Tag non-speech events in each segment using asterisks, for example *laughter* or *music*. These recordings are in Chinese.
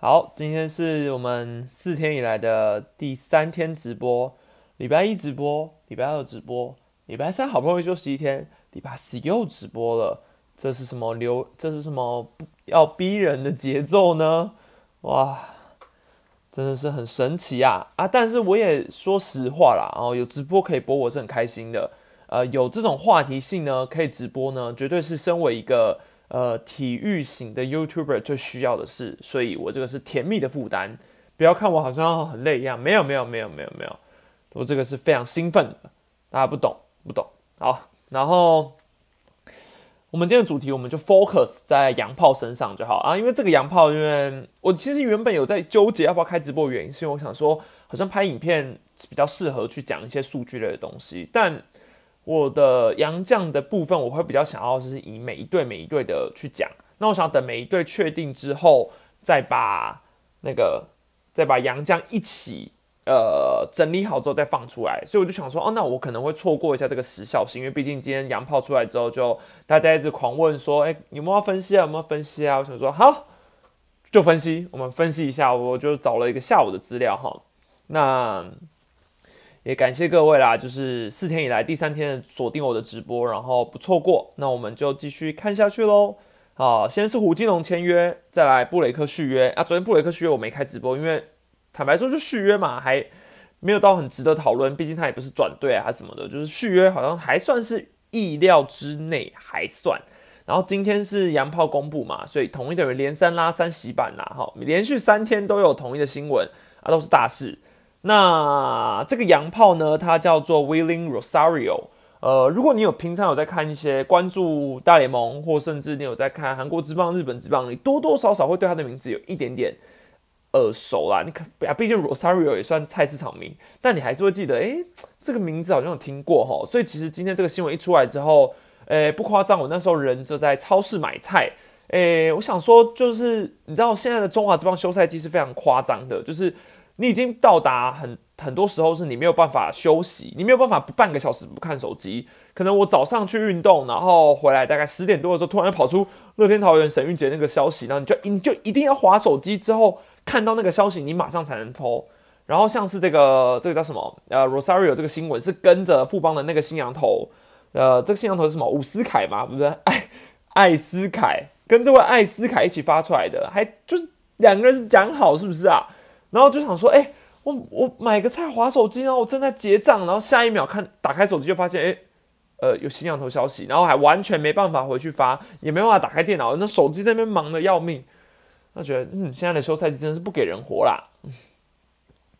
好，今天是我们四天以来的第三天直播，礼拜一直播，礼拜二直播，礼拜三好不容易休息一天，礼拜四又直播了。这是什么流？这是什么不要逼人的节奏呢？哇，真的是很神奇啊啊！但是我也说实话啦，哦，有直播可以播，我是很开心的。呃，有这种话题性呢，可以直播呢，绝对是身为一个。呃，体育型的 YouTuber 最需要的是，所以我这个是甜蜜的负担。不要看我好像很累一样，没有没有没有没有没有，我这个是非常兴奋的。大家不懂不懂，好。然后我们今天的主题，我们就 focus 在洋炮身上就好啊。因为这个洋炮，因为我其实原本有在纠结要不要开直播，原因是因为我想说，好像拍影片比较适合去讲一些数据类的东西，但。我的洋将的部分，我会比较想要就是以每一队每一队的去讲。那我想等每一队确定之后，再把那个再把洋将一起呃整理好之后再放出来。所以我就想说，哦，那我可能会错过一下这个时效性，因为毕竟今天洋炮出来之后，就大家一直狂问说，哎，有没有分析啊？有没有分析啊？我想说，好，就分析，我们分析一下。我就找了一个下午的资料哈，那。也感谢各位啦，就是四天以来第三天锁定我的直播，然后不错过，那我们就继续看下去喽。好，先是胡金龙签约，再来布雷克续约啊。昨天布雷克续约我没开直播，因为坦白说就续约嘛，还没有到很值得讨论，毕竟他也不是转队啊什么的，就是续约好像还算是意料之内，还算。然后今天是洋炮公布嘛，所以统一等于连三拉三洗版啦，哈，连续三天都有统一的新闻啊，都是大事。那这个洋炮呢，它叫做 Willing Rosario。呃，如果你有平常有在看一些关注大联盟，或甚至你有在看韩国之棒、日本之棒，你多多少少会对他的名字有一点点耳熟啦。你可啊，毕竟 Rosario 也算菜市场名，但你还是会记得，诶，这个名字好像有听过哈。所以其实今天这个新闻一出来之后，诶，不夸张，我那时候人就在超市买菜。诶，我想说，就是你知道现在的中华之棒休赛季是非常夸张的，就是。你已经到达很很多时候是你没有办法休息，你没有办法不半个小时不看手机。可能我早上去运动，然后回来大概十点多的时候，突然跑出乐天桃园沈玉杰那个消息，然后你就你就一定要划手机，之后看到那个消息，你马上才能投。然后像是这个这个叫什么呃 Rosario 这个新闻是跟着富邦的那个新羊头，呃这个新羊头是什么伍思凯吗？不是 *laughs* 艾艾斯凯跟这位艾斯凯一起发出来的，还就是两个人是讲好是不是啊？然后就想说，哎，我我买个菜划手机，然后我正在结账，然后下一秒看打开手机就发现，哎，呃，有新羊头消息，然后还完全没办法回去发，也没办法打开电脑，那手机在那边忙的要命。那觉得，嗯，现在的休赛季真是不给人活啦。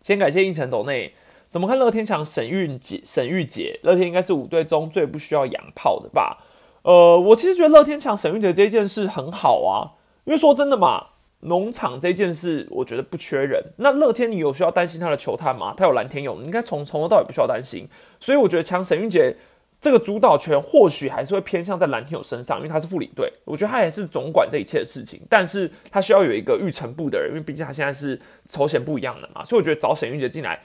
先感谢一层斗内，怎么看乐天强沈玉杰？沈玉杰，乐天应该是五队中最不需要养炮的吧？呃，我其实觉得乐天强沈玉杰这件事很好啊，因为说真的嘛。农场这件事，我觉得不缺人。那乐天，你有需要担心他的球探吗？他有蓝天勇，应该从从头到尾不需要担心。所以我觉得抢沈玉杰这个主导权，或许还是会偏向在蓝天勇身上，因为他是副理队。我觉得他也是总管这一切的事情，但是他需要有一个预成部的人，因为毕竟他现在是筹钱不一样的嘛。所以我觉得找沈玉杰进来，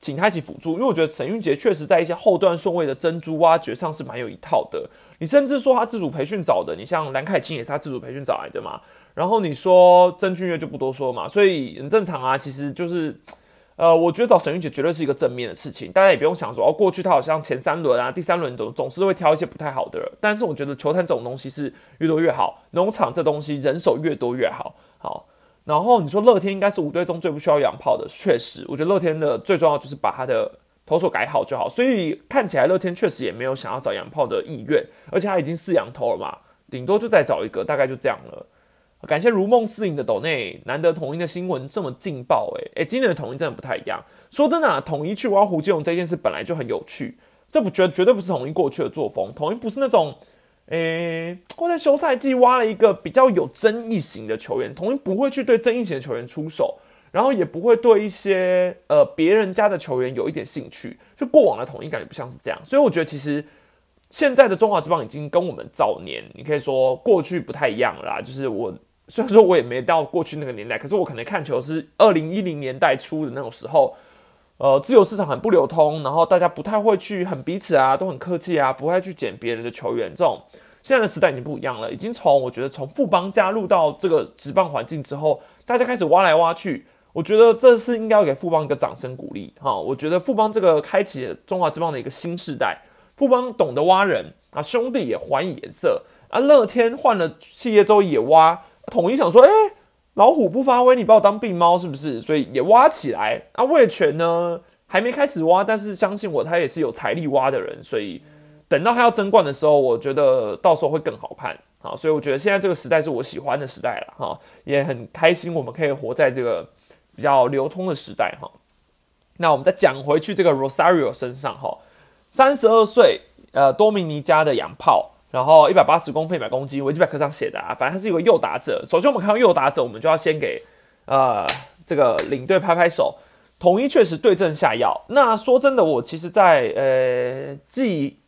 请他一起辅助，因为我觉得沈玉杰确实在一些后段顺位的珍珠挖掘上是蛮有一套的。你甚至说他自主培训找的，你像蓝凯清也是他自主培训找来的嘛。然后你说曾俊岳就不多说嘛，所以很正常啊。其实就是，呃，我觉得找沈玉姐绝对是一个正面的事情。大家也不用想说，哦，过去他好像前三轮啊、第三轮总总是会挑一些不太好的。但是我觉得球坛这种东西是越多越好，农场这东西人手越多越好。好，然后你说乐天应该是五队中最不需要养炮的，确实，我觉得乐天的最重要就是把他的投手改好就好。所以看起来乐天确实也没有想要找洋炮的意愿，而且他已经四羊头了嘛，顶多就再找一个，大概就这样了。感谢如梦似影的斗内，难得统一的新闻这么劲爆，哎哎，今年的统一真的不太一样。说真的，啊，统一去挖胡金龙这件事本来就很有趣，这不绝绝对不是统一过去的作风。统一不是那种，诶，会在休赛季挖了一个比较有争议型的球员，统一不会去对争议型的球员出手，然后也不会对一些呃别人家的球员有一点兴趣。就过往的统一感觉不像是这样，所以我觉得其实。现在的中华之棒已经跟我们早年，你可以说过去不太一样啦。就是我虽然说我也没到过去那个年代，可是我可能看球是二零一零年代初的那种时候，呃，自由市场很不流通，然后大家不太会去很彼此啊，都很客气啊，不会去捡别人的球员。这种现在的时代已经不一样了，已经从我觉得从富邦加入到这个职棒环境之后，大家开始挖来挖去，我觉得这是应该要给富邦一个掌声鼓励哈。我觉得富邦这个开启中华之邦的一个新时代，富邦懂得挖人啊，兄弟也还以颜色啊。乐天换了企业之后也挖，统一想说，哎，老虎不发威，你把我当病猫是不是？所以也挖起来啊。魏权呢还没开始挖，但是相信我，他也是有财力挖的人，所以。等到他要争冠的时候，我觉得到时候会更好看啊！所以我觉得现在这个时代是我喜欢的时代了哈，也很开心我们可以活在这个比较流通的时代哈。那我们再讲回去这个 Rosario 身上哈，三十二岁，呃，多米尼加的洋炮，然后一百八十公分一百公斤，维基百科上写的啊，反正他是一个右打者。首先我们看到右打者，我们就要先给呃这个领队拍拍手，统一确实对症下药。那说真的，我其实在呃季。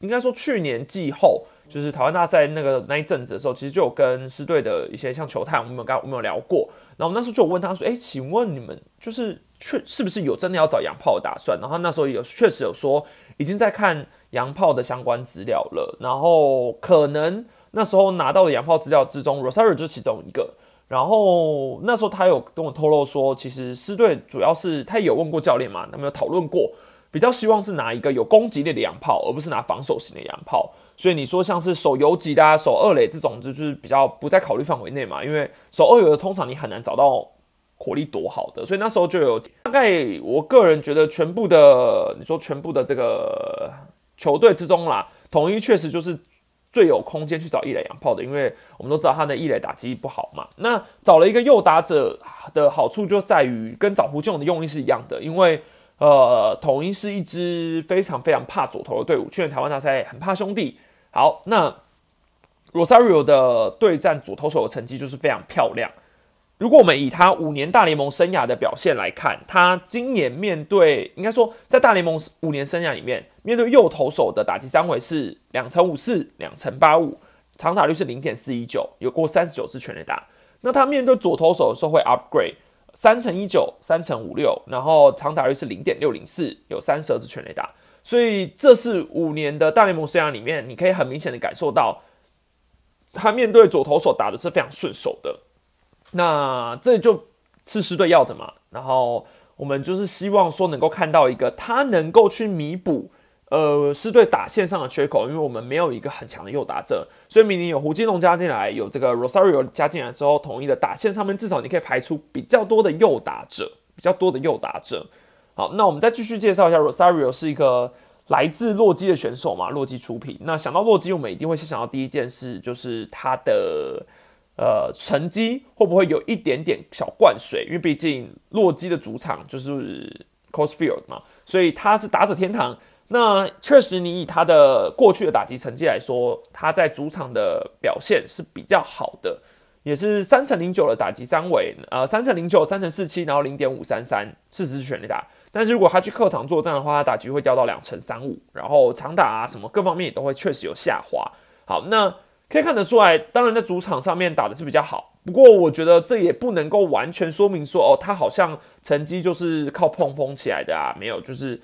应该说，去年季后就是台湾大赛那个那一阵子的时候，其实就有跟师队的一些像球探，我们有刚我们有聊过。然后我那时候就问他说：“哎，请问你们就是确是不是有真的要找洋炮的打算？”然后他那时候有确实有说已经在看洋炮的相关资料了。然后可能那时候拿到的洋炮资料之中，Rosario 就是其中一个。然后那时候他有跟我透露说，其实师队主要是他有问过教练嘛，他们有讨论过。比较希望是拿一个有攻击力的洋炮，而不是拿防守型的洋炮。所以你说像是守游击的、守二垒这种，就是比较不在考虑范围内嘛。因为守二垒的通常你很难找到火力多好的，所以那时候就有大概，我个人觉得全部的你说全部的这个球队之中啦，统一确实就是最有空间去找一垒洋炮的，因为我们都知道他的一垒打击不好嘛。那找了一个右打者的好处就在于跟找胡建的用意是一样的，因为。呃，统一是一支非常非常怕左投的队伍。去年台湾大赛很怕兄弟。好，那 Rosario 的对战左投手的成绩就是非常漂亮。如果我们以他五年大联盟生涯的表现来看，他今年面对，应该说在大联盟五年生涯里面，面对右投手的打击三围是两成五四，两成八五，长打率是零点四一九，有过三十九次全垒打。那他面对左投手的时候会 upgrade。三乘一九，三乘五六，然后长打率是零点六零四，有三十二次全垒打，所以这是五年的大联盟生涯里面，你可以很明显的感受到，他面对左投手打的是非常顺手的。那这就是师队要的嘛？然后我们就是希望说能够看到一个他能够去弥补。呃，是对打线上的缺口，因为我们没有一个很强的右打者，所以明年有胡金龙加进来，有这个 Rosario 加进来之后，统一的打线上面至少你可以排出比较多的右打者，比较多的右打者。好，那我们再继续介绍一下 Rosario 是一个来自洛基的选手嘛，洛基出品。那想到洛基，我们一定会先想到第一件事就是他的呃成绩会不会有一点点小灌水，因为毕竟洛基的主场就是 c o s Field 嘛，所以他是打者天堂。那确实，你以他的过去的打击成绩来说，他在主场的表现是比较好的，也是三乘零九的打击三围，呃，三乘零九，三乘四七，然后零点五三三，四十全力打。但是如果他去客场作战的话，他打局会掉到两成三五，然后长打啊什么各方面也都会确实有下滑。好，那可以看得出来，当然在主场上面打的是比较好，不过我觉得这也不能够完全说明说，哦，他好像成绩就是靠碰风起来的啊，没有，就是。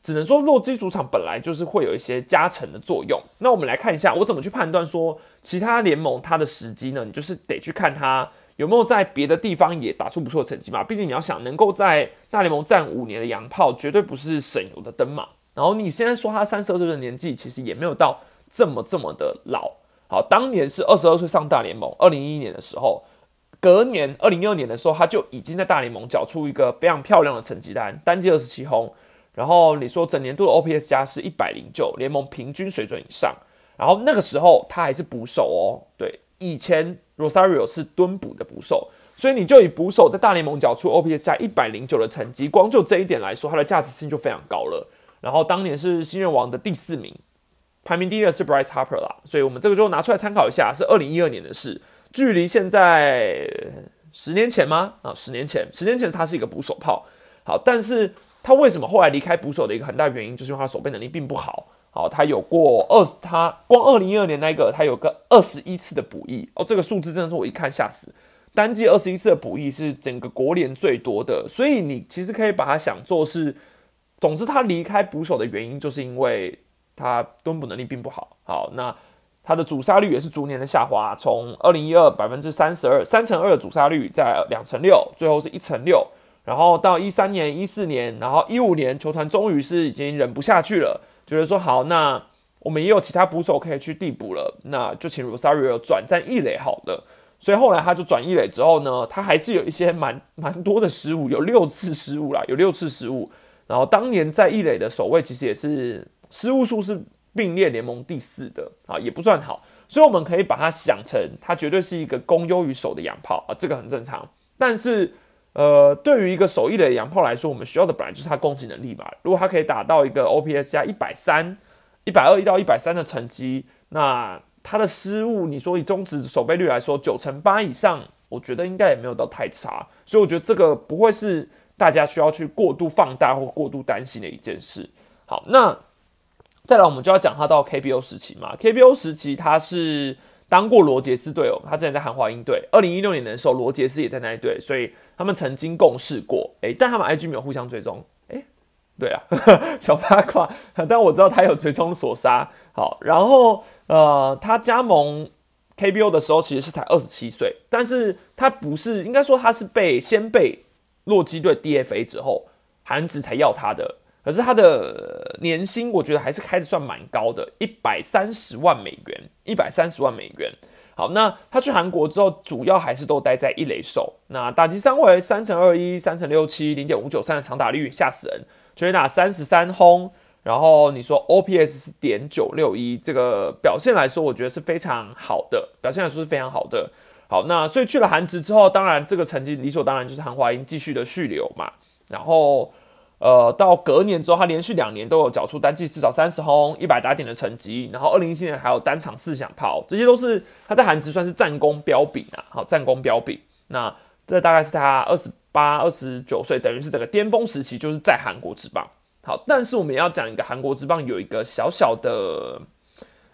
只能说洛基主场本来就是会有一些加成的作用。那我们来看一下，我怎么去判断说其他联盟它的时机呢？你就是得去看它有没有在别的地方也打出不错的成绩嘛。毕竟你要想能够在大联盟站五年的洋炮，绝对不是省油的灯嘛。然后你现在说他三十二岁的年纪，其实也没有到这么这么的老。好，当年是二十二岁上大联盟，二零一一年的时候，隔年二零一二年的时候，他就已经在大联盟缴出一个非常漂亮的成绩单，单季二十七轰。然后你说整年度的 OPS 加是一百零九，联盟平均水准以上。然后那个时候他还是捕手哦，对，以前 Rosario 是蹲捕的捕手，所以你就以捕手在大联盟缴出 OPS 加一百零九的成绩，光就这一点来说，它的价值性就非常高了。然后当年是新人王的第四名，排名第一的是 Bryce Harper 啦，所以我们这个就拿出来参考一下，是二零一二年的事，距离现在十年前吗？啊，十年前，十年前他是一个捕手炮，好，但是。他为什么后来离开捕手的一个很大原因，就是因为他守备能力并不好。好，他有过二十，他光二零一二年那个，他有个二十一次的补益哦，这个数字真的是我一看吓死。单季二十一次的补益是整个国联最多的，所以你其实可以把它想做是，总之他离开捕手的原因，就是因为他蹲捕能力并不好。好，那。他的主杀率也是逐年的下滑，从二零一二百分之三十二三乘二的主杀率，在两成六，最后是一成六，然后到一三年、一四年，然后一五年，球团终于是已经忍不下去了，觉得说好，那我们也有其他捕手可以去递补了，那就请 Rosario 转战一垒好了。所以后来他就转一垒之后呢，他还是有一些蛮 *laughs* 蛮多的失误，有六次失误啦，有六次失误。然后当年在一垒的守卫其实也是失误数是。并列联盟第四的啊，也不算好，所以我们可以把它想成，他绝对是一个攻优于守的洋炮啊，这个很正常。但是，呃，对于一个手艺的洋炮来说，我们需要的本来就是它攻击能力嘛。如果它可以打到一个 OPS 加一百三、一百二一到一百三的成绩，那它的失误，你说以中指守备率来说，九成八以上，我觉得应该也没有到太差。所以我觉得这个不会是大家需要去过度放大或过度担心的一件事。好，那。再来，我们就要讲他到 KBO 时期嘛。KBO 时期，他是当过罗杰斯队友，他之前在韩华英队。二零一六年的时候，罗杰斯也在那一队，所以他们曾经共事过。诶，但他们 IG 没有互相追踪。诶，对啊，*laughs* 小八卦。但我知道他有追踪索杀。好，然后呃，他加盟 KBO 的时候其实是才二十七岁，但是他不是，应该说他是被先被洛基队 DFA 之后，韩职才要他的。可是他的年薪，我觉得还是开的算蛮高的，一百三十万美元，一百三十万美元。好，那他去韩国之后，主要还是都待在一垒手。那打击三围三乘二一，三乘六七，零点五九三的长打率，吓死人。全垒打三十三轰，然后你说 OPS 是点九六一，这个表现来说，我觉得是非常好的，表现来说是非常好的。好，那所以去了韩职之后，当然这个成绩理所当然就是韩华英继续的续留嘛，然后。呃，到隔年之后，他连续两年都有缴出单季至少三十轰、一百打点的成绩。然后二零一七年还有单场四响炮，这些都是他在韩职算是战功彪炳啊。好，战功彪炳。那这大概是他二十八、二十九岁，等于是整个巅峰时期，就是在韩国职棒。好，但是我们要讲一个韩国职棒有一个小小的，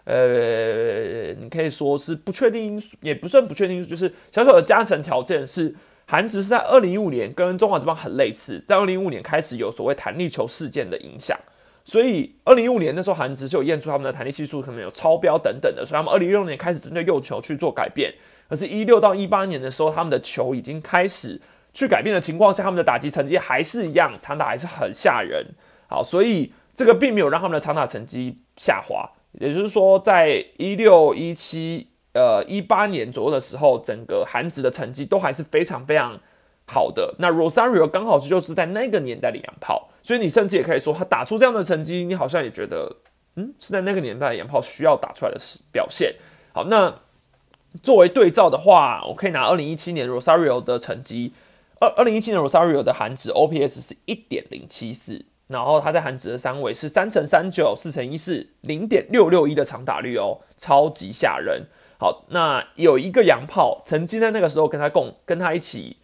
呃，你可以说是不确定因素，也不算不确定因素，就是小小的加成条件是。韩职是在二零一五年跟中华职棒很类似，在二零一五年开始有所谓弹力球事件的影响，所以二零一五年那时候韩职是有验出他们的弹力系数可能有超标等等的，所以他们二零一六年开始针对右球去做改变。可是，一六到一八年的时候，他们的球已经开始去改变的情况下，他们的打击成绩还是一样，长打还是很吓人。好，所以这个并没有让他们的长打成绩下滑，也就是说，在一六一七。呃，一八年左右的时候，整个韩职的成绩都还是非常非常好的。那 Rosario 刚好是就是在那个年代的洋炮，所以你甚至也可以说，他打出这样的成绩，你好像也觉得，嗯，是在那个年代的洋炮需要打出来的表现。好，那作为对照的话，我可以拿二零一七年 Rosario 的成绩，二二零一七年 Rosario 的韩职 OPS 是一点零七四，然后他在韩职的三围是三乘三九、四乘一四、零点六六一的长打率哦，超级吓人。好，那有一个洋炮曾经在那个时候跟他共跟他一起，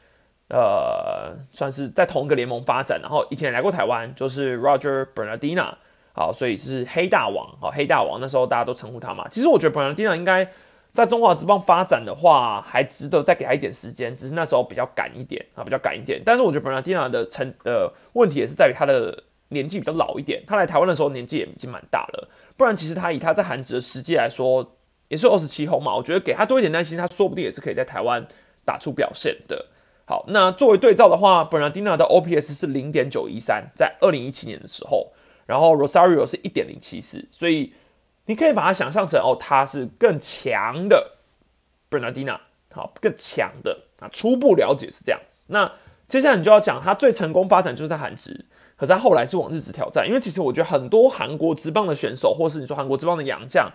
呃，算是在同一个联盟发展，然后以前来过台湾，就是 Roger Bernardina，好，所以是黑大王，好，黑大王那时候大家都称呼他嘛。其实我觉得 Bernardina 应该在中华职棒发展的话，还值得再给他一点时间，只是那时候比较赶一点啊，比较赶一点。但是我觉得 Bernardina 的成呃问题也是在于他的年纪比较老一点，他来台湾的时候年纪也已经蛮大了，不然其实他以他在韩职的实际来说。也是二十七轰嘛，我觉得给他多一点耐心，他说不定也是可以在台湾打出表现的。好，那作为对照的话，Bernardina 的 OPS 是零点九一三，在二零一七年的时候，然后 Rosario 是一点零七四，所以你可以把它想象成哦，他是更强的 Bernardina，好，更强的啊，初步了解是这样。那接下来你就要讲他最成功发展就是在韩职，可是他后来是往日职挑战，因为其实我觉得很多韩国职棒的选手，或是你说韩国职棒的洋将。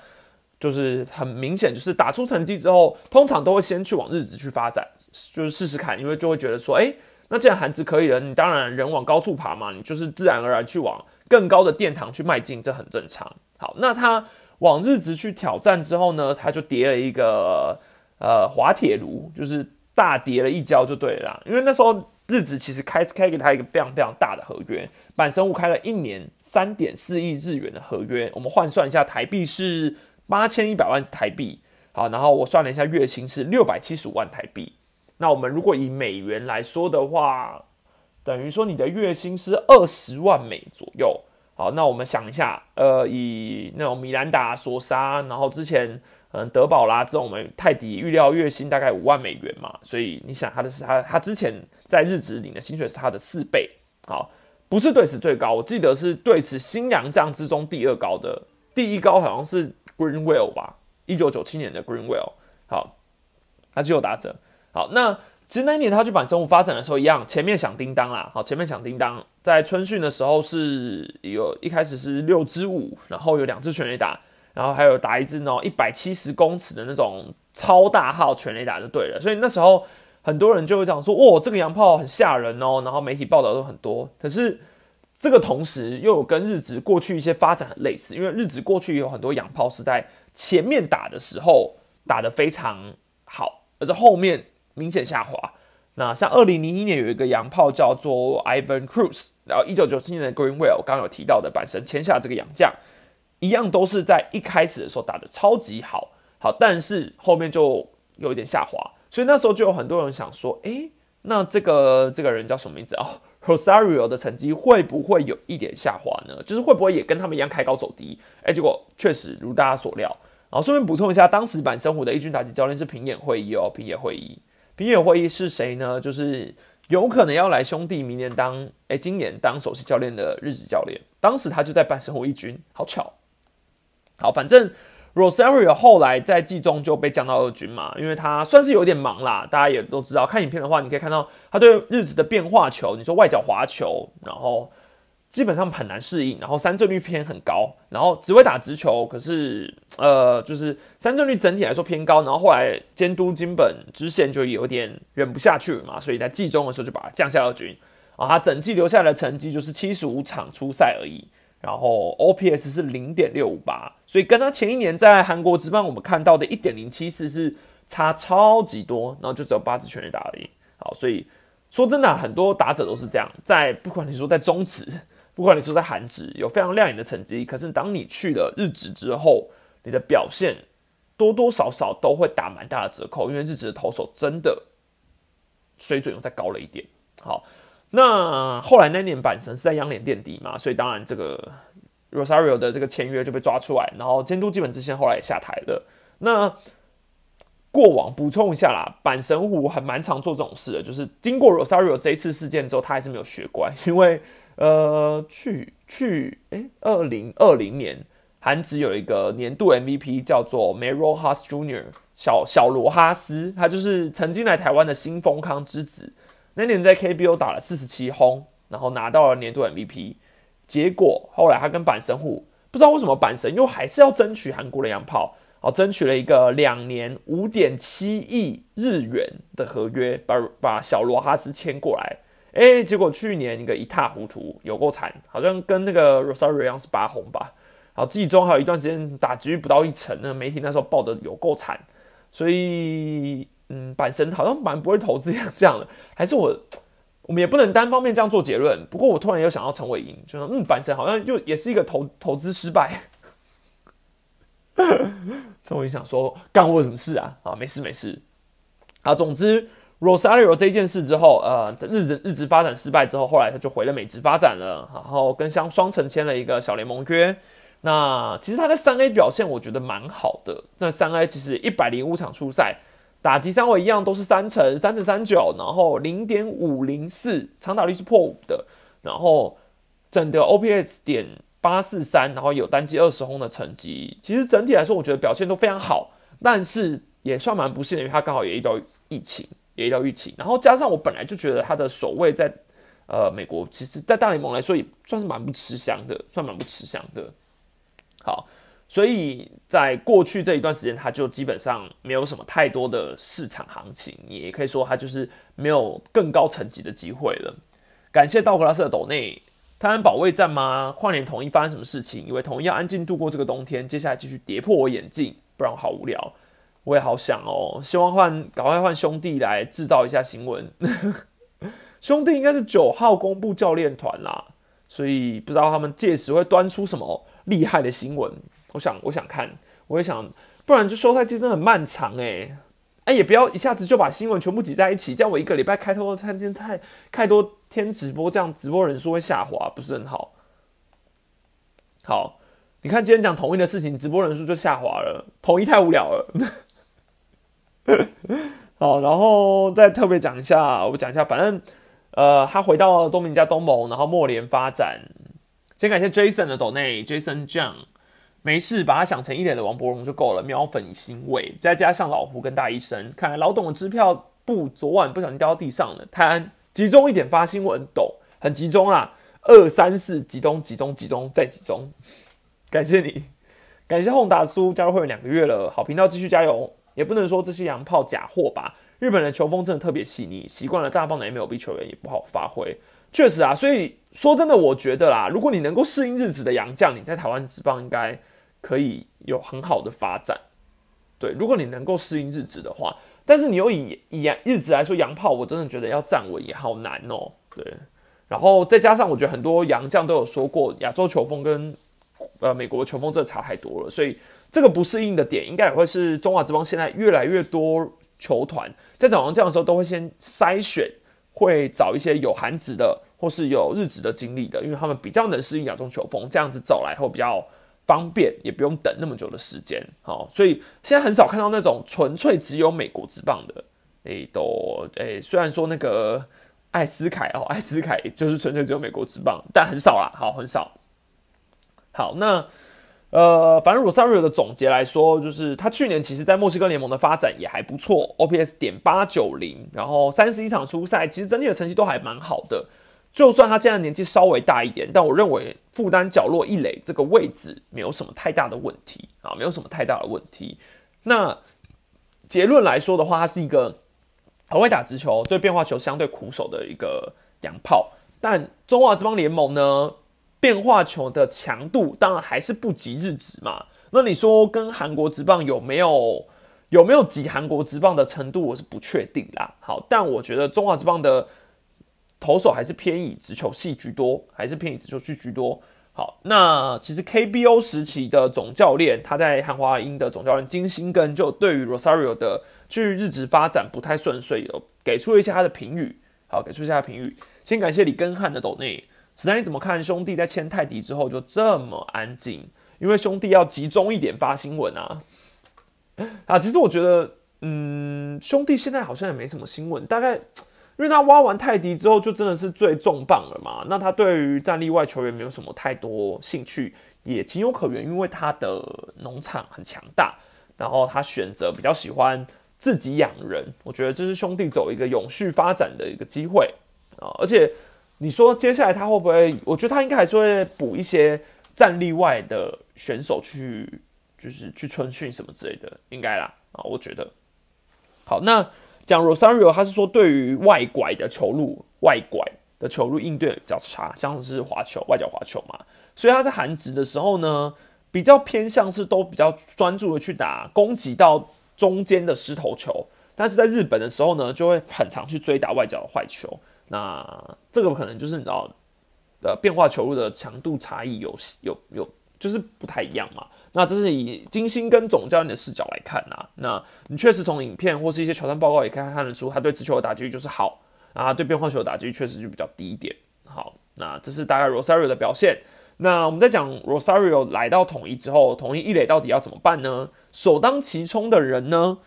就是很明显，就是打出成绩之后，通常都会先去往日职去发展，就是试试看，因为就会觉得说，哎，那既然韩职可以了，你当然人往高处爬嘛，你就是自然而然去往更高的殿堂去迈进，这很正常。好，那他往日职去挑战之后呢，他就叠了一个呃滑铁卢，就是大叠了一跤就对了，因为那时候日职其实开开给他一个非常非常大的合约，板生物开了一年三点四亿日元的合约，我们换算一下台币是。八千一百万台币，好，然后我算了一下，月薪是六百七十五万台币。那我们如果以美元来说的话，等于说你的月薪是二十万美左右。好，那我们想一下，呃，以那种米兰达、索沙，然后之前嗯德宝拉这种，我们泰迪预料月薪大概五万美元嘛，所以你想他的是他他之前在日职领的薪水是他的四倍，好，不是对此最高，我记得是对此新洋将之中第二高的，第一高好像是 Greenwell 吧，一九九七年的 Greenwell，好，他是有打折，好，那。其实那一年他去反生物发展的时候一样，前面响叮当啦，好，前面响叮当，在春训的时候是有一开始是六支五，然后有两支全垒打，然后还有打一支那种一百七十公尺的那种超大号全垒打就对了，所以那时候很多人就会讲说，哇，这个洋炮很吓人哦，然后媒体报道都很多。可是这个同时又有跟日职过去一些发展很类似，因为日职过去有很多洋炮是在前面打的时候打得非常好，而在后面。明显下滑。那像二零零一年有一个洋炮叫做 Ivan Cruz，然后一九九七年的 Greenwell，刚刚有提到的板神签下这个洋将，一样都是在一开始的时候打的超级好，好，但是后面就有一点下滑。所以那时候就有很多人想说，诶，那这个这个人叫什么名字啊 Prosario 的成绩会不会有一点下滑呢？就是会不会也跟他们一样开高走低？诶，结果确实如大家所料。然后顺便补充一下，当时板生虎的一军打击教练是平野会议哦，平野会议。平野会议是谁呢？就是有可能要来兄弟明年当哎，今年当首席教练的日职教练。当时他就在办生活一军，好巧。好，反正 Rosario 后来在季中就被降到二军嘛，因为他算是有点忙啦。大家也都知道，看影片的话，你可以看到他对日子的变化球，你说外角滑球，然后。基本上很难适应，然后三振率偏很高，然后只会打直球，可是呃，就是三振率整体来说偏高，然后后来监督金本支线就有点忍不下去嘛，所以在季中的时候就把他降下二军，啊，他整季留下来的成绩就是七十五场出赛而已，然后 OPS 是零点六五八，所以跟他前一年在韩国职棒我们看到的一点零七四是差超级多，然后就只有八支全垒打而已，好，所以说真的很多打者都是这样，在不管你说在中职。不管你是在韩职有非常亮眼的成绩，可是当你去了日职之后，你的表现多多少少都会打蛮大的折扣，因为日职的投手真的水准又再高了一点。好，那后来那年板神是在央联垫底嘛，所以当然这个 Rosario 的这个签约就被抓出来，然后监督基本之线后来也下台了。那过往补充一下啦，板神虎很蛮常做这种事的，就是经过 Rosario 这一次事件之后，他还是没有学乖，因为。呃，去去，哎，二零二零年，韩职有一个年度 MVP 叫做 Mero Haas Jr. 小小罗哈斯，他就是曾经来台湾的新丰康之子。那年在 KBO 打了四十七轰，然后拿到了年度 MVP。结果后来他跟板神虎，不知道为什么板神又还是要争取韩国的洋炮，哦，争取了一个两年五点七亿日元的合约，把把小罗哈斯签过来。哎，结果去年一个一塌糊涂，有够惨，好像跟那个 Rosario 一样是八红吧。然后季中还有一段时间打局不到一成，那媒体那时候报的有够惨。所以，嗯，板神好像蛮不会投资样这样的，还是我，我们也不能单方面这样做结论。不过我突然又想到陈伟英，就说，嗯，板神好像又也是一个投投资失败。陈伟英想说，干我什么事啊？啊，没事没事。啊，总之。Rosario 这件事之后，呃，日职日职发展失败之后，后来他就回了美职发展了，然后跟相双城签了一个小联盟约。那其实他在三 A 表现我觉得蛮好的，在三 A 其实一百零五场出赛，打击三围一样都是三成三成三九，然后零点五零四，长打率是破五的，然后整个 OPS 点八四三，然后有单季二十轰的成绩，其实整体来说我觉得表现都非常好，但是也算蛮不幸的，因为他刚好也遇到疫情。也遇到疫情，然后加上我本来就觉得他的守卫在呃美国，其实，在大联盟来说也算是蛮不吃香的，算蛮不吃香的。好，所以在过去这一段时间，他就基本上没有什么太多的市场行情，也可以说他就是没有更高层级的机会了。感谢道格拉斯的斗内，泰安保卫战吗？跨年统一发生什么事情？以为统一要安静度过这个冬天，接下来继续跌破我眼镜，不然我好无聊。我也好想哦，希望换赶快换兄弟来制造一下新闻。*laughs* 兄弟应该是九号公布教练团啦，所以不知道他们届时会端出什么厉害的新闻。我想，我想看，我也想，不然就收赛季真的很漫长哎。哎，也不要一下子就把新闻全部挤在一起，这样我一个礼拜开多天太太多天直播，这样直播人数会下滑，不是很好。好。你看今天讲统一的事情，直播人数就下滑了，统一太无聊了。*laughs* 好，然后再特别讲一下，我讲一下，反正呃，他回到东明加东盟，然后莫联发展。先感谢 Jason 的抖内，Jason John，没事，把他想成一脸的王伯荣就够了，秒粉欣慰。再加上老胡跟大医生，看来老董的支票簿昨晚不小心掉到地上了。泰安集中一点发新闻，懂，很集中啊，二三四集中集中集中再集中。感谢你，感谢宏达苏加入会员两个月了，好频道继续加油。也不能说这些洋炮假货吧。日本的球风真的特别细腻，习惯了大棒的 MLB 球员也不好发挥。确实啊，所以说真的，我觉得啦，如果你能够适应日子的洋将，你在台湾职棒应该可以有很好的发展。对，如果你能够适应日职的话，但是你又以以日职来说，洋炮我真的觉得要站稳也好难哦。对，然后再加上我觉得很多洋将都有说过，亚洲球风跟呃美国球风这差太多了，所以。这个不适应的点，应该也会是中华之邦现在越来越多球团在找洋将的时候，都会先筛选，会找一些有韩职的或是有日职的经历的，因为他们比较能适应亚洲球风，这样子走来后比较方便，也不用等那么久的时间。好，所以现在很少看到那种纯粹只有美国职棒的，诶，都诶，虽然说那个艾斯凯哦，*laughs* 艾斯凯就是纯粹只有美国职棒，但很少啦，好，很少。好，那。呃，反正 Rosario 的总结来说，就是他去年其实在墨西哥联盟的发展也还不错，OPS 点八九零，然后三十一场出赛，其实整体的成绩都还蛮好的。就算他现在年纪稍微大一点，但我认为负担角落一垒这个位置没有什么太大的问题啊，没有什么太大的问题。那结论来说的话，他是一个很会打直球，对变化球相对苦手的一个洋炮。但中华之邦联盟呢？变化球的强度当然还是不及日职嘛。那你说跟韩国职棒有没有有没有及韩国职棒的程度，我是不确定啦。好，但我觉得中华职棒的投手还是偏以直球系居多，还是偏以直球系居多。好，那其实 KBO 时期的总教练，他在韩华英的总教练金星根就对于 Rosario 的去日职发展不太顺遂，有给出了一些他的评语。好，给出一下评语。先感谢李根汉的抖内。史丹，你怎么看兄弟在签泰迪之后就这么安静？因为兄弟要集中一点发新闻啊！*laughs* 啊，其实我觉得，嗯，兄弟现在好像也没什么新闻，大概因为他挖完泰迪之后就真的是最重磅了嘛。那他对于战力外球员没有什么太多兴趣，也情有可原，因为他的农场很强大，然后他选择比较喜欢自己养人。我觉得这是兄弟走一个永续发展的一个机会啊，而且。你说接下来他会不会？我觉得他应该还是会补一些战力外的选手去，就是去春训什么之类的，应该啦啊，我觉得。好，那讲 Rosario，他是说对于外拐的球路，外拐的球路应对比较差，像是滑球、外角滑球嘛，所以他在韩职的时候呢，比较偏向是都比较专注的去打攻击到中间的石头球，但是在日本的时候呢，就会很常去追打外角的坏球。那这个可能就是你知道，的变化球路的强度差异有有有，就是不太一样嘛。那这是以金星跟总教练的视角来看呐。那你确实从影片或是一些球探报告也可以看得出，他对直球的打击率就是好啊，对变化球的打击率确实就比较低一点。好，那这是大概 Rosario 的表现。那我们在讲 Rosario 来到统一之后，统一一垒到底要怎么办呢？首当其冲的人呢，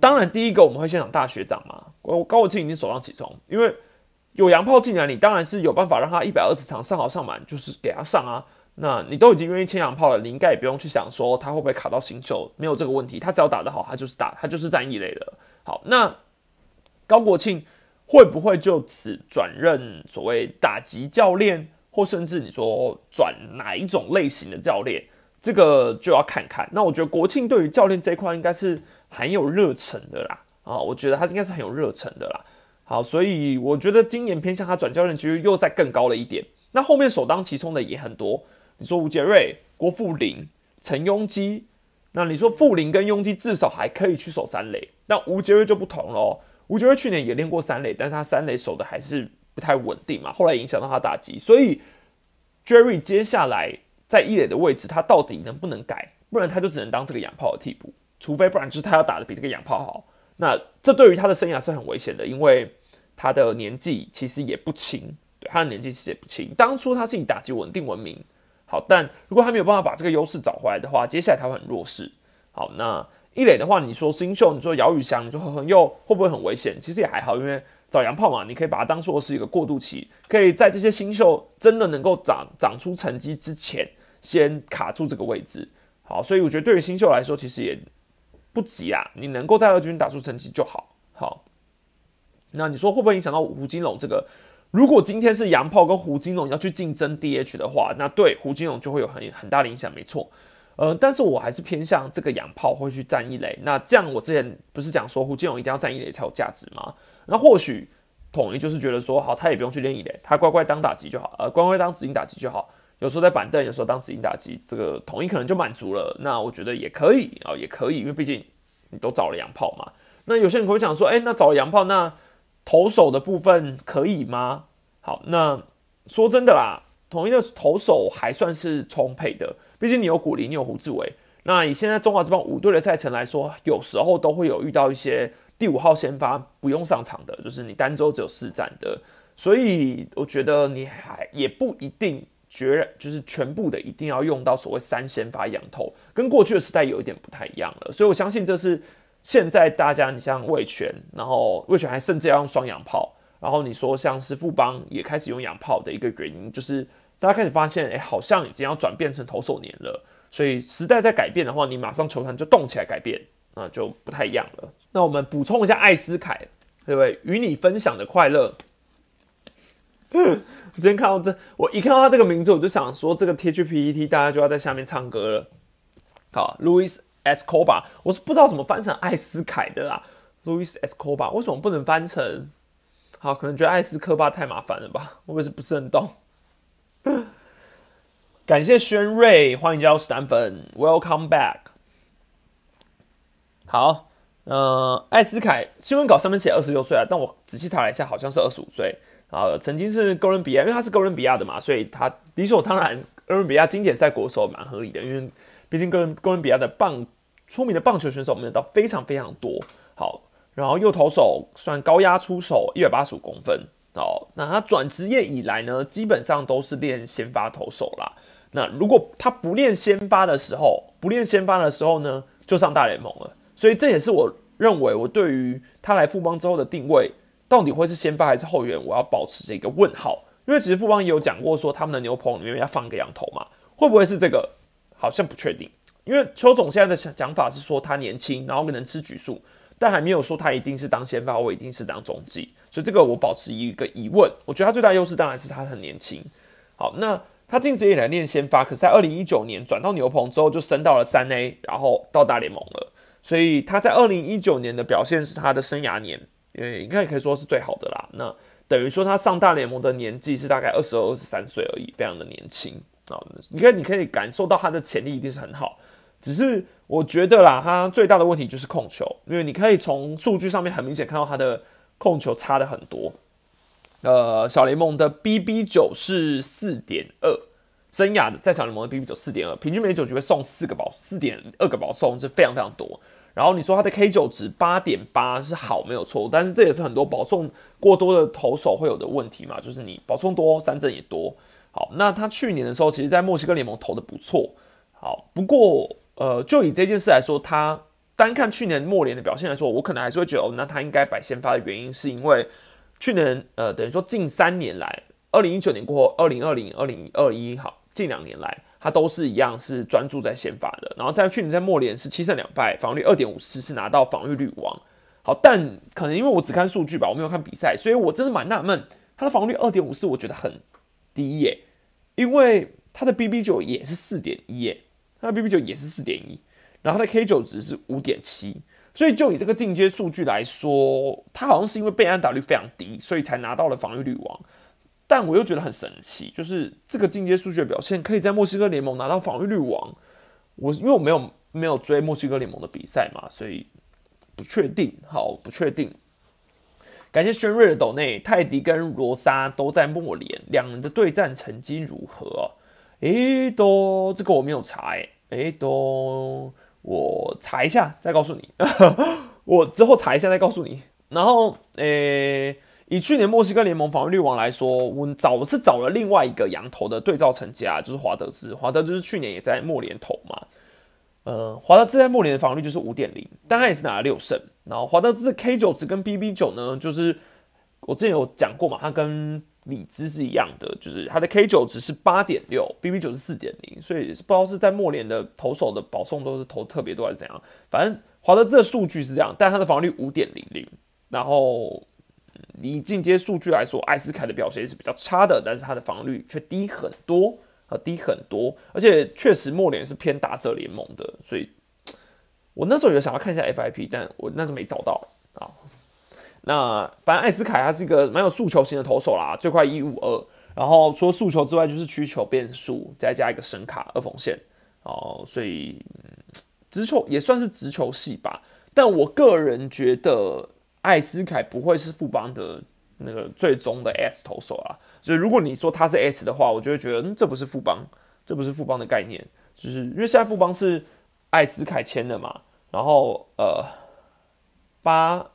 当然第一个我们会先讲大学长嘛。我高国庆已经首当其冲，因为。有洋炮进来，你当然是有办法让他一百二十场上好上满，就是给他上啊。那你都已经愿意签洋炮了，你应该也不用去想说他会不会卡到新秀，没有这个问题。他只要打得好，他就是打，他就是战役类的。好，那高国庆会不会就此转任所谓打击教练，或甚至你说转哪一种类型的教练，这个就要看看。那我觉得国庆对于教练这一块应该是很有热忱的啦。啊，我觉得他应该是很有热忱的啦。好，所以我觉得今年偏向他转教练几率又再更高了一点。那后面首当其冲的也很多，你说吴杰瑞、郭富林、陈庸基，那你说富林跟庸基至少还可以去守三垒，那吴杰瑞就不同喽。吴杰瑞去年也练过三垒，但是他三垒守的还是不太稳定嘛，后来影响到他打击，所以 Jerry 接下来在一垒的位置，他到底能不能改？不然他就只能当这个洋炮的替补，除非不然就是他要打的比这个洋炮好。那这对于他的生涯是很危险的，因为他的年纪其实也不轻，对他的年纪其实也不轻。当初他是以打击稳定闻名，好，但如果他没有办法把这个优势找回来的话，接下来他会很弱势。好，那一垒的话，你说新秀，你说姚宇翔，你说何恒佑会不会很危险？其实也还好，因为找洋炮嘛，你可以把它当做是一个过渡期，可以在这些新秀真的能够长长出成绩之前，先卡住这个位置。好，所以我觉得对于新秀来说，其实也不急啊，你能够在二军打出成绩就好。好，那你说会不会影响到胡金龙这个？如果今天是洋炮跟胡金龙要去竞争 DH 的话，那对胡金龙就会有很很大的影响，没错。呃，但是我还是偏向这个洋炮会去占一垒。那这样，我之前不是讲说胡金龙一定要占一垒才有价值吗？那或许统一就是觉得说，好，他也不用去练一垒，他乖乖当打击就好，呃，乖乖当指引打击就好。有时候在板凳，有时候当指引打击，这个统一可能就满足了。那我觉得也可以啊，也可以，因为毕竟你都找了洋炮嘛。那有些人会讲说，哎，那找了洋炮，那投手的部分可以吗？好，那说真的啦，统一的投手还算是充沛的。毕竟你有古林，你有胡志伟。那以现在中华这帮五队的赛程来说，有时候都会有遇到一些第五号先发不用上场的，就是你单周只有四战的。所以我觉得你还也不一定绝，就是全部的一定要用到所谓三先发羊头，跟过去的时代有一点不太一样了。所以我相信这是现在大家，你像魏权，然后魏权还甚至要用双氧炮，然后你说像是富邦也开始用氧炮的一个原因，就是。大家开始发现，哎，好像已经要转变成投手年了。所以时代在改变的话，你马上球团就动起来改变，那就不太一样了。那我们补充一下艾斯凯，对不对？与你分享的快乐。我 *laughs* 今天看到这，我一看到他这个名字，我就想说，这个贴去 PET，大家就要在下面唱歌了。好，Louis Escobar，我是不知道怎么翻成艾斯凯的啦。Louis Escobar，为什么不能翻成？好，可能觉得艾斯科巴太麻烦了吧？会不会是不是很懂？感谢轩瑞，欢迎加入三粉，Welcome back。好，呃，艾斯凯新闻稿上面写二十六岁啊，但我仔细查了一下，好像是二十五岁。啊，曾经是哥伦比亚，因为他是哥伦比亚的嘛，所以他理所当然，哥伦比亚经典赛国手蛮合理的，因为毕竟哥伦哥伦比亚的棒出名的棒球选手我们有到非常非常多。好，然后右投手算高压出手，一百八十五公分。哦，那他转职业以来呢，基本上都是练先发投手啦。那如果他不练先发的时候，不练先发的时候呢，就上大联盟了。所以这也是我认为我对于他来富邦之后的定位，到底会是先发还是后援，我要保持这个问号。因为其实富邦也有讲过说，他们的牛棚里面要放一个羊头嘛，会不会是这个？好像不确定。因为邱总现在的讲法是说他年轻，然后可能吃局数，但还没有说他一定是当先发，我一定是当中继。所以这个我保持一个疑问，我觉得他最大优势当然是他很年轻。好，那他近职以来练先发，可是在二零一九年转到牛棚之后就升到了三 A，然后到大联盟了。所以他在二零一九年的表现是他的生涯年，呃，应该也可以说是最好的啦。那等于说他上大联盟的年纪是大概二十二、二十三岁而已，非常的年轻啊。你看，你可以感受到他的潜力一定是很好，只是我觉得啦，他最大的问题就是控球，因为你可以从数据上面很明显看到他的。控球差的很多，呃，小联盟的 BB 九是四点二，生涯的在小联盟的 BB 九四点二，平均每九局会送四个保，四点二个保送是非常非常多。然后你说他的 K 九值八点八是好没有错，但是这也是很多保送过多的投手会有的问题嘛，就是你保送多，三振也多。好，那他去年的时候，其实在墨西哥联盟投的不错。好，不过呃，就以这件事来说，他。单看去年末年的表现来说，我可能还是会觉得，哦，那他应该摆先发的原因，是因为去年，呃，等于说近三年来，二零一九年过后，二零二零、二零二一，好，近两年来，他都是一样是专注在先发的。然后在去年在末年是七胜两败，防御率二点五四，是拿到防御率王。好，但可能因为我只看数据吧，我没有看比赛，所以我真的蛮纳闷，他的防御率二点五四，我觉得很低耶，因为他的 BB 九也是四点一耶，那 BB 九也是四点一。然后它的 K 九值是五点七，所以就以这个进阶数据来说，它好像是因为被安打率非常低，所以才拿到了防御率王。但我又觉得很神奇，就是这个进阶数据的表现，可以在墨西哥联盟拿到防御率王。我因为我没有没有追墨西哥联盟的比赛嘛，所以不确定。好，不确定。感谢轩瑞的斗内，泰迪跟罗莎都在末联，两人的对战成绩如何？诶，都这个我没有查，诶，诶，都。我查一下再告诉你，*laughs* 我之后查一下再告诉你。然后，诶，以去年墨西哥联盟防御率王来说，我找是找了另外一个羊头的对照成绩啊，就是华德兹。华德兹去年也在莫联投嘛，呃，华德兹在莫联的防御率就是五点零，但他也是拿了六胜。然后华德兹的 K 九值跟 BB 九呢，就是我之前有讲过嘛，他跟里兹是一样的，就是它的 K 九值是八点六，BB 九是四点零，所以不知道是在莫联的投手的保送都是投特别多还是怎样。反正华德兹的数据是这样，但他的防御率五点零零，然后。以进阶数据来说，艾斯凯的表现是比较差的，但是他的防御率却低很多啊，低很多，而且确实莫连是偏打者联盟的，所以我那时候有想要看一下 FIP，但我那时候没找到啊。那反正艾斯凯他是一个蛮有速球型的投手啦，最快一五二，然后除了速球之外就是曲球变速，再加一个神卡二缝线哦，所以直球也算是直球系吧，但我个人觉得。艾斯凯不会是富邦的那个最终的 S 投手啊，所以如果你说他是 S 的话，我就会觉得，嗯，这不是富邦，这不是富邦的概念，就是因为现在富邦是艾斯凯签的嘛，然后呃，八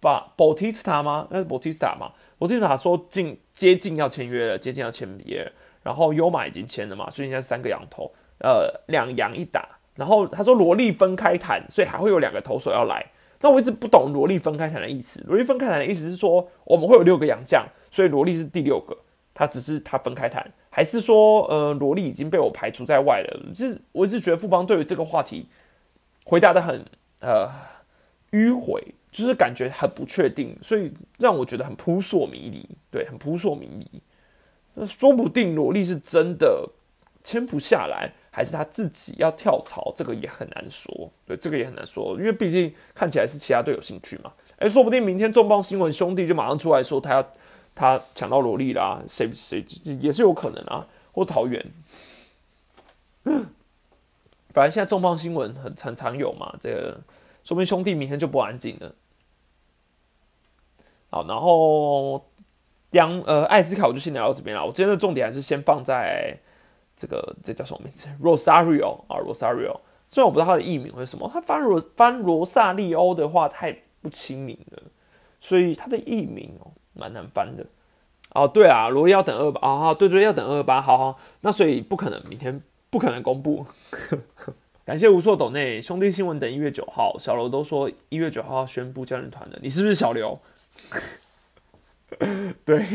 把 Bautista 吗？那是 Bautista 吗？Bautista 说近接近要签约了，接近要签约，然后优马已经签了嘛，所以现在三个羊头，呃，两羊一打，然后他说罗莉分开谈，所以还会有两个投手要来。那我一直不懂萝莉分开谈的意思。萝莉分开谈的意思是说，我们会有六个洋将，所以萝莉是第六个，他只是他分开谈，还是说，呃，萝莉已经被我排除在外了？就是我一直觉得富邦对于这个话题回答的很呃迂回，就是感觉很不确定，所以让我觉得很扑朔迷离。对，很扑朔迷离。那说不定萝莉是真的签不下来。还是他自己要跳槽，这个也很难说。对，这个也很难说，因为毕竟看起来是其他队有兴趣嘛。哎，说不定明天重磅新闻兄弟就马上出来说他要他抢到萝莉啦，谁谁也是有可能啊，或桃园。*gasps* 反正现在重磅新闻很很常有嘛，这个说明兄弟明天就不安静了。好，然后杨呃艾斯卡我就先聊到这边了。我今天的重点还是先放在。这个这叫什么名字？Rosario 啊，Rosario。虽然我不知道他的艺名为什么，他翻罗翻罗萨利欧的话太不亲民了，所以他的艺名哦蛮难翻的。哦，对啊，罗要等二八啊，对对，要等二八，好好，那所以不可能明天不可能公布。感谢无错斗内兄弟新闻等一月九号，小刘都说一月九号要宣布教练团的，你是不是小刘？*laughs* 对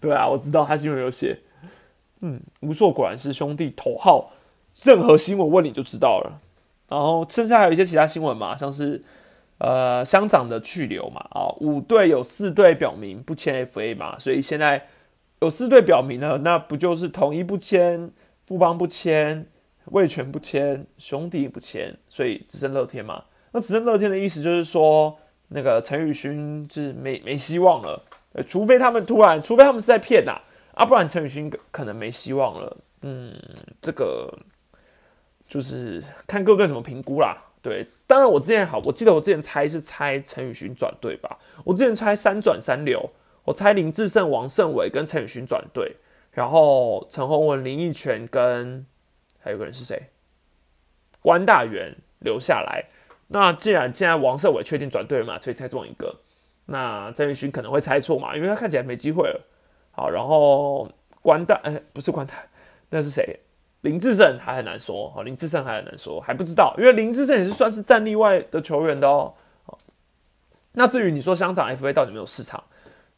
对啊，我知道他新闻有写。嗯，吴硕果然是兄弟头号，任何新闻问你就知道了。然后剩下还有一些其他新闻嘛，像是呃乡长的去留嘛，啊五队有四队表明不签 FA 嘛，所以现在有四队表明了，那不就是统一不签，富邦不签，味全不签，兄弟不签，所以只剩乐天嘛。那只剩乐天的意思就是说，那个陈宇勋是没没希望了，除非他们突然，除非他们是在骗呐。啊，不然陈宇勋可能没希望了。嗯，这个就是看各个怎么评估啦。对，当然我之前好，我记得我之前猜是猜陈宇勋转队吧。我之前猜三转三流，我猜林志胜、王胜伟跟陈宇勋转队，然后陈宏文、林奕泉跟还有个人是谁？关大元留下来。那既然现在王胜伟确定转队了嘛，所以猜中一个。那陈宇勋可能会猜错嘛，因为他看起来没机会了。好，然后关大哎，不是关大，那是谁？林志胜还很难说，好，林志胜还很难说，还不知道，因为林志胜也是算是战力外的球员的哦。那至于你说香港 FA 到底没有市场，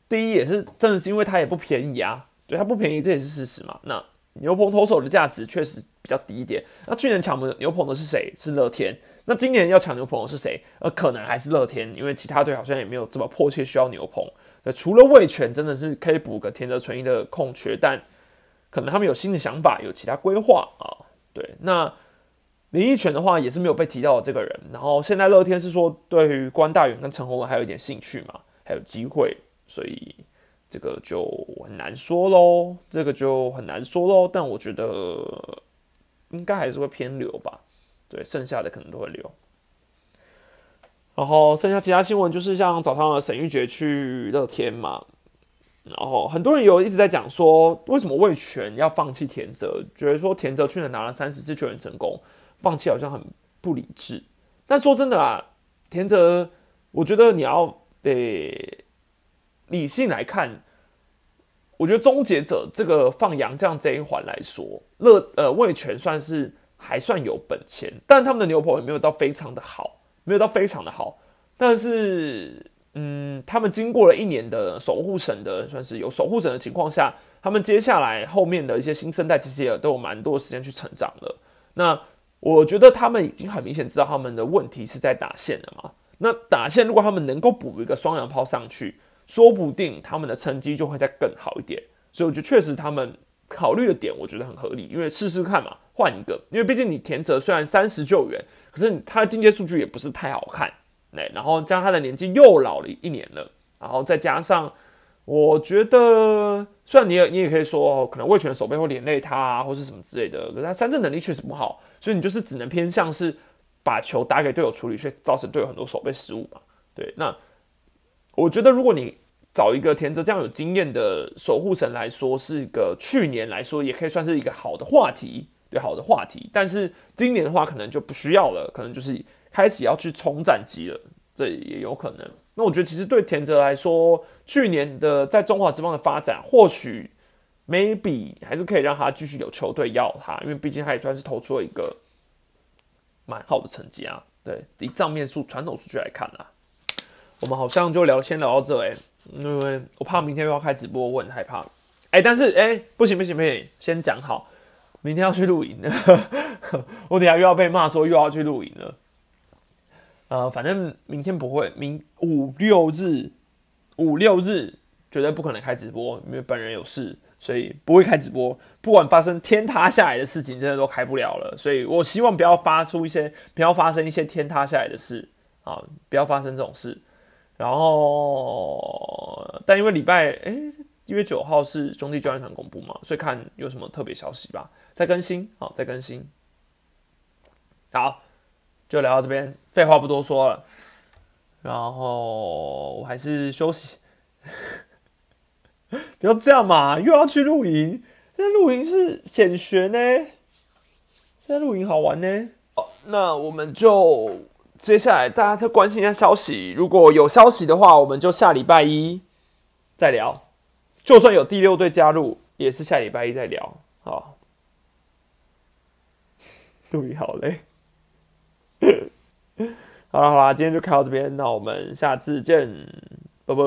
第一也是真的是因为它也不便宜啊，对，它不便宜，这也是事实嘛。那牛棚投手的价值确实比较低一点。那去年抢牛棚的是谁？是乐天。那今年要抢牛棚的是谁？呃，可能还是乐天，因为其他队好像也没有这么迫切需要牛棚。对，除了魏权真的是可以补个田泽纯一的空缺，但可能他们有新的想法，有其他规划啊。对，那林奕泉的话也是没有被提到的这个人。然后现在乐天是说对于关大远跟陈宏文还有一点兴趣嘛，还有机会，所以这个就很难说喽，这个就很难说喽。但我觉得应该还是会偏流吧。对，剩下的可能都会留。然后剩下其他新闻就是像早上的沈玉杰去乐天嘛，然后很多人有一直在讲说，为什么魏权要放弃田泽？觉得说田泽去年拿了三十次球员成功，放弃好像很不理智。但说真的啊，田泽，我觉得你要得理性来看，我觉得终结者这个放杨将这一环来说，乐呃魏权算是还算有本钱，但他们的牛棚也没有到非常的好，没有到非常的好。但是，嗯，他们经过了一年的守护神的，算是有守护神的情况下，他们接下来后面的一些新生代其实也都有蛮多时间去成长了。那我觉得他们已经很明显知道他们的问题是在打线了嘛。那打线如果他们能够补一个双阳炮上去，说不定他们的成绩就会再更好一点。所以我觉得确实他们考虑的点，我觉得很合理，因为试试看嘛，换一个。因为毕竟你田泽虽然三十救援，可是他的进阶数据也不是太好看。哎，然后加他的年纪又老了一年了，然后再加上，我觉得虽然你也你也可以说可能魏权手背会连累他啊，或是什么之类的，可是他三振能力确实不好，所以你就是只能偏向是把球打给队友处理，却造成队友很多手背失误嘛。对，那我觉得如果你找一个田泽这样有经验的守护神来说，是一个去年来说也可以算是一个好的话题，对，好的话题。但是今年的话可能就不需要了，可能就是。开始要去冲战绩了，这也有可能。那我觉得其实对田泽来说，去年的在中华之邦的发展，或许 maybe 还是可以让他继续有球队要他，因为毕竟他也算是投出了一个蛮好的成绩啊。对，以账面数传统数据来看啊，我们好像就聊先聊到这哎，因为我怕明天又要开直播，我很害怕。哎，但是哎，不行不行不行，先讲好，明天要去露营，*laughs* 我等下又要被骂说又要去露营了。呃，反正明天不会，明五六日，五六日绝对不可能开直播，因为本人有事，所以不会开直播。不管发生天塌下来的事情，真的都开不了了。所以我希望不要发出一些，不要发生一些天塌下来的事啊，不要发生这种事。然后，但因为礼拜，哎，一月九号是兄弟教练团公布嘛，所以看有什么特别消息吧，再更新，好，再更新，好。就聊到这边，废话不多说了，然后我还是休息。*laughs* 不要这样嘛，又要去露营。现在露营是显学呢，现在露营好玩呢。哦，那我们就接下来大家再关心一下消息，如果有消息的话，我们就下礼拜一再聊。就算有第六队加入，也是下礼拜一再聊。好，*laughs* 注意好嘞。*laughs* 好了好了，今天就开到这边，那我们下次见，拜拜。